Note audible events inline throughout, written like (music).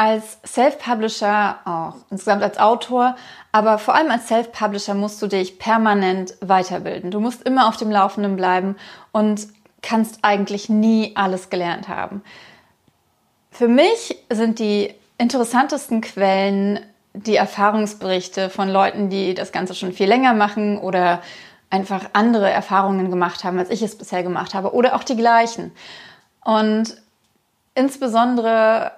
als Self-Publisher, auch insgesamt als Autor, aber vor allem als Self-Publisher musst du dich permanent weiterbilden. Du musst immer auf dem Laufenden bleiben und kannst eigentlich nie alles gelernt haben. Für mich sind die interessantesten Quellen die Erfahrungsberichte von Leuten, die das Ganze schon viel länger machen oder einfach andere Erfahrungen gemacht haben, als ich es bisher gemacht habe oder auch die gleichen. Und insbesondere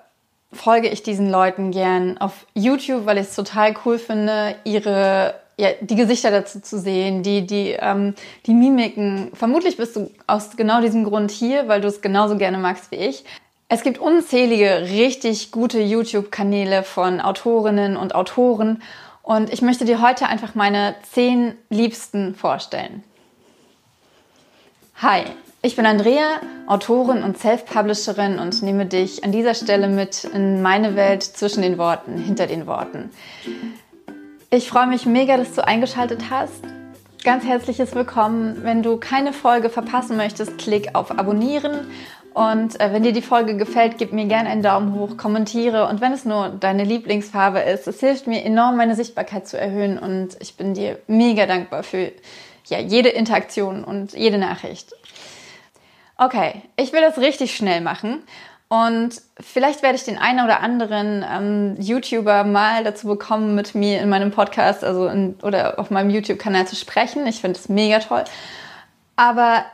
folge ich diesen Leuten gern auf YouTube, weil ich es total cool finde, ihre ja, die Gesichter dazu zu sehen, die, die, ähm, die Mimiken. Vermutlich bist du aus genau diesem Grund hier, weil du es genauso gerne magst wie ich. Es gibt unzählige richtig gute YouTube-Kanäle von Autorinnen und Autoren und ich möchte dir heute einfach meine zehn Liebsten vorstellen. Hi, ich bin Andrea, Autorin und Self-Publisherin und nehme dich an dieser Stelle mit in meine Welt zwischen den Worten, hinter den Worten. Ich freue mich mega, dass du eingeschaltet hast. Ganz herzliches Willkommen. Wenn du keine Folge verpassen möchtest, klick auf Abonnieren. Und äh, wenn dir die Folge gefällt, gib mir gerne einen Daumen hoch, kommentiere. Und wenn es nur deine Lieblingsfarbe ist, es hilft mir enorm, meine Sichtbarkeit zu erhöhen. Und ich bin dir mega dankbar für ja, jede Interaktion und jede Nachricht. Okay, ich will das richtig schnell machen und vielleicht werde ich den einen oder anderen ähm, YouTuber mal dazu bekommen, mit mir in meinem Podcast also in, oder auf meinem YouTube-Kanal zu sprechen. Ich finde es mega toll. Aber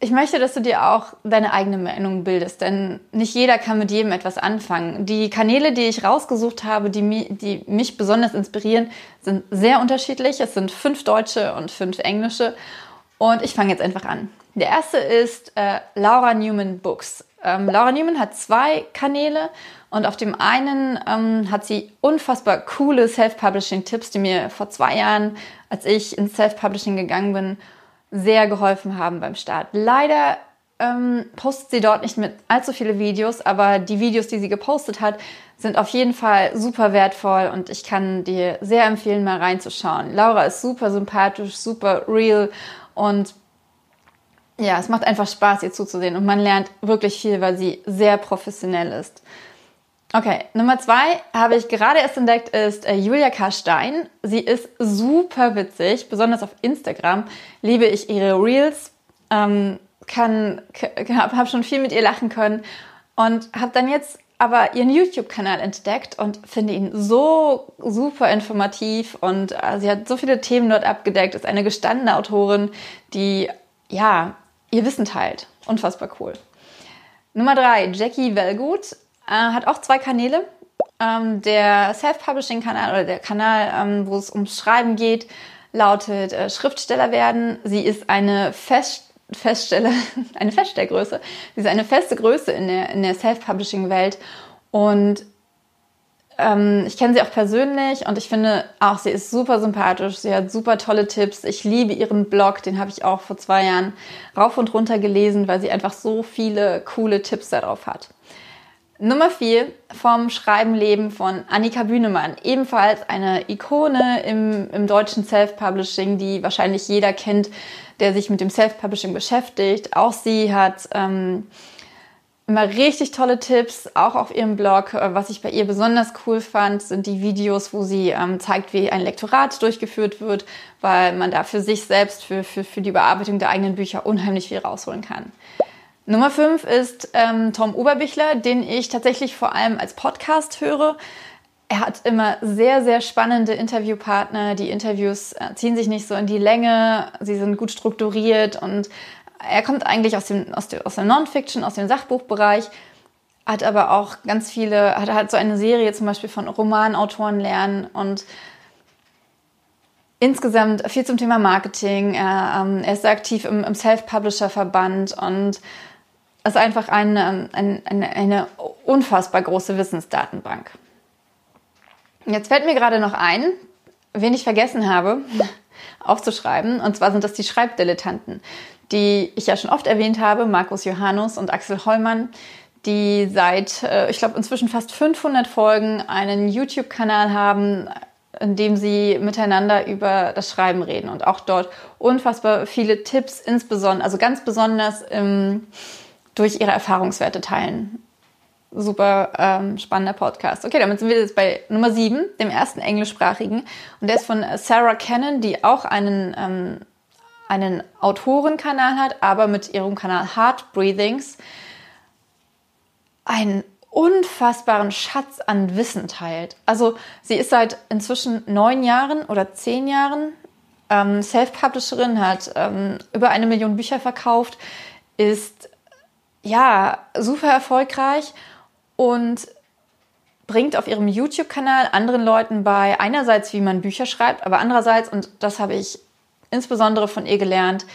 ich möchte, dass du dir auch deine eigene Meinung bildest, denn nicht jeder kann mit jedem etwas anfangen. Die Kanäle, die ich rausgesucht habe, die, die mich besonders inspirieren, sind sehr unterschiedlich. Es sind fünf deutsche und fünf englische. Und ich fange jetzt einfach an. Der erste ist äh, Laura Newman Books. Ähm, Laura Newman hat zwei Kanäle und auf dem einen ähm, hat sie unfassbar coole Self-Publishing-Tipps, die mir vor zwei Jahren, als ich ins Self-Publishing gegangen bin, sehr geholfen haben beim Start. Leider ähm, postet sie dort nicht mit allzu viele Videos, aber die Videos, die sie gepostet hat, sind auf jeden Fall super wertvoll und ich kann dir sehr empfehlen, mal reinzuschauen. Laura ist super sympathisch, super real und ja, es macht einfach Spaß, ihr zuzusehen und man lernt wirklich viel, weil sie sehr professionell ist. Okay, Nummer zwei habe ich gerade erst entdeckt, ist äh, Julia K. Stein. Sie ist super witzig, besonders auf Instagram liebe ich ihre Reels, ähm, kann, habe hab schon viel mit ihr lachen können und habe dann jetzt aber ihren YouTube-Kanal entdeckt und finde ihn so super informativ und äh, sie hat so viele Themen dort abgedeckt, ist eine gestandene Autorin, die ja ihr Wissen teilt. Unfassbar cool. Nummer drei, Jackie Wellgut äh, hat auch zwei Kanäle. Ähm, der Self-Publishing-Kanal oder der Kanal, ähm, wo es ums Schreiben geht, lautet äh, Schriftsteller werden. Sie ist eine Fest Feststelle, (laughs) eine Feststellgröße. Sie ist eine feste Größe in der, in der Self-Publishing-Welt und ähm, ich kenne sie auch persönlich und ich finde auch, sie ist super sympathisch. Sie hat super tolle Tipps. Ich liebe ihren Blog, den habe ich auch vor zwei Jahren rauf und runter gelesen, weil sie einfach so viele coole Tipps darauf hat. Nummer vier vom Schreibenleben von Annika Bühnemann. Ebenfalls eine Ikone im, im deutschen Self-Publishing, die wahrscheinlich jeder kennt, der sich mit dem Self-Publishing beschäftigt. Auch sie hat ähm, immer richtig tolle Tipps, auch auf ihrem Blog. Äh, was ich bei ihr besonders cool fand, sind die Videos, wo sie ähm, zeigt, wie ein Lektorat durchgeführt wird, weil man da für sich selbst, für, für, für die Bearbeitung der eigenen Bücher unheimlich viel rausholen kann. Nummer 5 ist ähm, Tom Oberbichler, den ich tatsächlich vor allem als Podcast höre. Er hat immer sehr, sehr spannende Interviewpartner. Die Interviews äh, ziehen sich nicht so in die Länge, sie sind gut strukturiert und er kommt eigentlich aus dem, aus dem, aus dem Non-Fiction, aus dem Sachbuchbereich, hat aber auch ganz viele, hat halt so eine Serie zum Beispiel von Romanautoren lernen und insgesamt viel zum Thema Marketing. Er, ähm, er ist aktiv im, im Self-Publisher-Verband und ist einfach eine, eine, eine, eine unfassbar große Wissensdatenbank. Jetzt fällt mir gerade noch ein, wen ich vergessen habe (laughs) aufzuschreiben, und zwar sind das die Schreibdilettanten die ich ja schon oft erwähnt habe, Markus Johannes und Axel Hollmann, die seit, äh, ich glaube, inzwischen fast 500 Folgen einen YouTube-Kanal haben, in dem sie miteinander über das Schreiben reden und auch dort unfassbar viele Tipps, insbesondere, also ganz besonders ähm, durch ihre Erfahrungswerte teilen. Super ähm, spannender Podcast. Okay, damit sind wir jetzt bei Nummer 7, dem ersten englischsprachigen. Und der ist von Sarah Cannon, die auch einen, ähm, einen Autorenkanal hat, aber mit ihrem Kanal Heart Breathings einen unfassbaren Schatz an Wissen teilt. Also sie ist seit inzwischen neun Jahren oder zehn Jahren ähm, Self-Publisherin, hat ähm, über eine Million Bücher verkauft, ist ja super erfolgreich und bringt auf ihrem YouTube-Kanal anderen Leuten bei, einerseits, wie man Bücher schreibt, aber andererseits, und das habe ich insbesondere von ihr gelernt,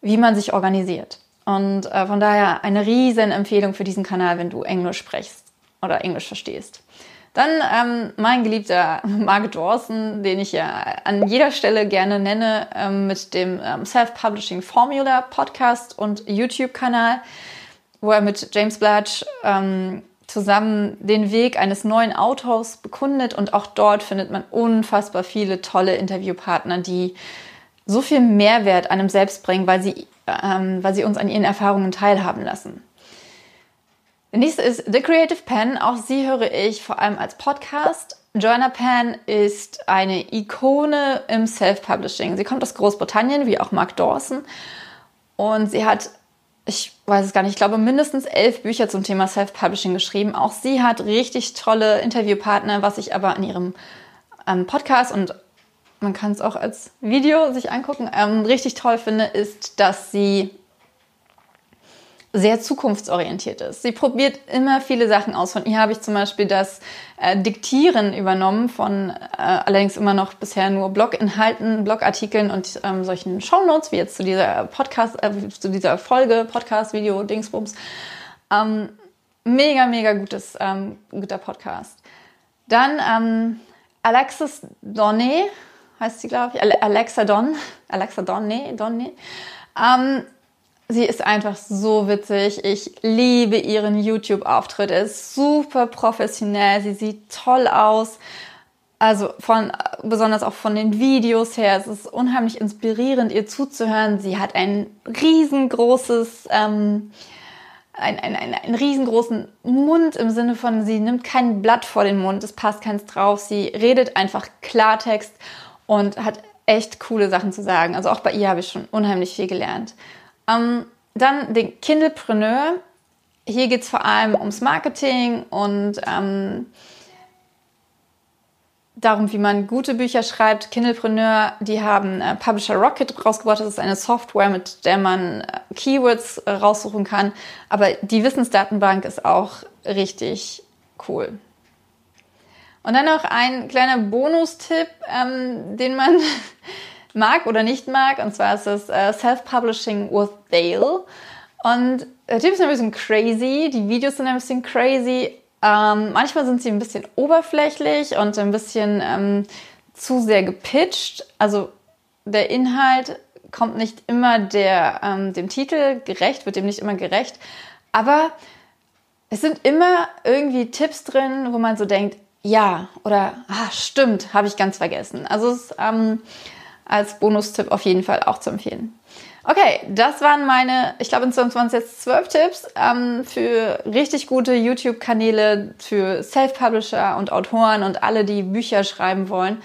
wie man sich organisiert. Und äh, von daher eine riesen Empfehlung für diesen Kanal, wenn du Englisch sprichst oder Englisch verstehst. Dann ähm, mein geliebter (laughs) Mark Dawson, den ich ja an jeder Stelle gerne nenne, ähm, mit dem ähm, Self-Publishing Formula Podcast und YouTube-Kanal, wo er mit James Blatch ähm, zusammen den Weg eines neuen Autors bekundet und auch dort findet man unfassbar viele tolle Interviewpartner, die so viel Mehrwert einem selbst bringen, weil sie, ähm, weil sie uns an ihren Erfahrungen teilhaben lassen. Der nächste ist The Creative Pen. Auch sie höre ich vor allem als Podcast. Joanna Penn ist eine Ikone im Self-Publishing. Sie kommt aus Großbritannien, wie auch Mark Dawson. Und sie hat ich weiß es gar nicht, ich glaube mindestens elf Bücher zum Thema Self-Publishing geschrieben. Auch sie hat richtig tolle Interviewpartner, was ich aber in ihrem ähm, Podcast und man kann es auch als Video sich angucken, ähm, richtig toll finde, ist, dass sie sehr zukunftsorientiert ist. Sie probiert immer viele Sachen aus. Von ihr habe ich zum Beispiel das äh, Diktieren übernommen von äh, allerdings immer noch bisher nur Bloginhalten, Blogartikeln und ähm, solchen Shownotes, wie jetzt zu dieser Podcast, äh, zu dieser Folge, Podcast, Video, Dingsbums. Ähm, mega, mega gutes, ähm, guter Podcast. Dann ähm, Alexis Donne, heißt sie, glaube ich, Alexa Don, Alexa Donne, Donne. Ähm, Sie ist einfach so witzig. Ich liebe ihren YouTube-Auftritt. Er ist super professionell. Sie sieht toll aus. Also von, besonders auch von den Videos her. Es ist unheimlich inspirierend, ihr zuzuhören. Sie hat ein riesengroßes, ähm, ein, ein, ein, einen riesengroßen Mund im Sinne von, sie nimmt kein Blatt vor den Mund, es passt keins drauf. Sie redet einfach Klartext und hat echt coole Sachen zu sagen. Also auch bei ihr habe ich schon unheimlich viel gelernt. Ähm, dann den Kindlepreneur. Hier geht es vor allem ums Marketing und ähm, darum, wie man gute Bücher schreibt. Kindlepreneur, die haben äh, Publisher Rocket rausgebracht. Das ist eine Software, mit der man äh, Keywords äh, raussuchen kann. Aber die Wissensdatenbank ist auch richtig cool. Und dann noch ein kleiner Bonustipp, ähm, den man (laughs) mag oder nicht mag. Und zwar ist es äh, Self-Publishing with Dale. Und der Typ ist ein bisschen crazy, die Videos sind ein bisschen crazy. Ähm, manchmal sind sie ein bisschen oberflächlich und ein bisschen ähm, zu sehr gepitcht. Also der Inhalt kommt nicht immer der, ähm, dem Titel gerecht, wird dem nicht immer gerecht. Aber es sind immer irgendwie Tipps drin, wo man so denkt, ja, oder ah, stimmt, habe ich ganz vergessen. Also es ähm, als Bonustipp auf jeden Fall auch zu empfehlen. Okay, das waren meine, ich glaube insgesamt waren es jetzt zwölf Tipps ähm, für richtig gute YouTube-Kanäle für Self-Publisher und Autoren und alle, die Bücher schreiben wollen.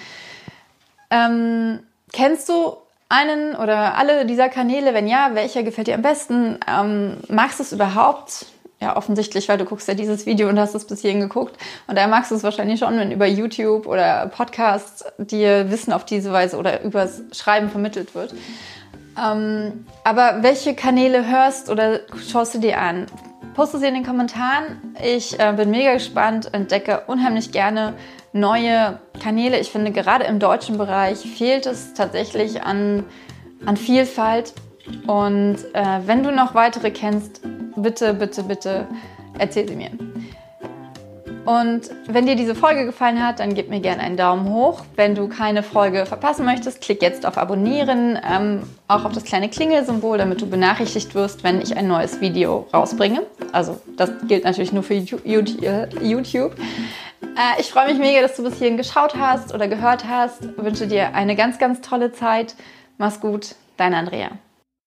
Ähm, kennst du einen oder alle dieser Kanäle? Wenn ja, welcher gefällt dir am besten? Ähm, magst du es überhaupt? Ja, offensichtlich, weil du guckst ja dieses Video und hast es bis hierhin geguckt. Und da magst du es wahrscheinlich schon, wenn über YouTube oder Podcasts dir Wissen auf diese Weise oder übers Schreiben vermittelt wird. Ähm, aber welche Kanäle hörst oder schaust du dir an? Poste sie in den Kommentaren. Ich äh, bin mega gespannt, entdecke unheimlich gerne neue Kanäle. Ich finde, gerade im deutschen Bereich fehlt es tatsächlich an, an Vielfalt. Und äh, wenn du noch weitere kennst, bitte, bitte, bitte erzähl sie mir. Und wenn dir diese Folge gefallen hat, dann gib mir gerne einen Daumen hoch. Wenn du keine Folge verpassen möchtest, klick jetzt auf Abonnieren, ähm, auch auf das kleine Klingelsymbol, damit du benachrichtigt wirst, wenn ich ein neues Video rausbringe. Also das gilt natürlich nur für YouTube. Äh, ich freue mich mega, dass du bis hierhin geschaut hast oder gehört hast. Ich wünsche dir eine ganz, ganz tolle Zeit. Mach's gut, deine Andrea.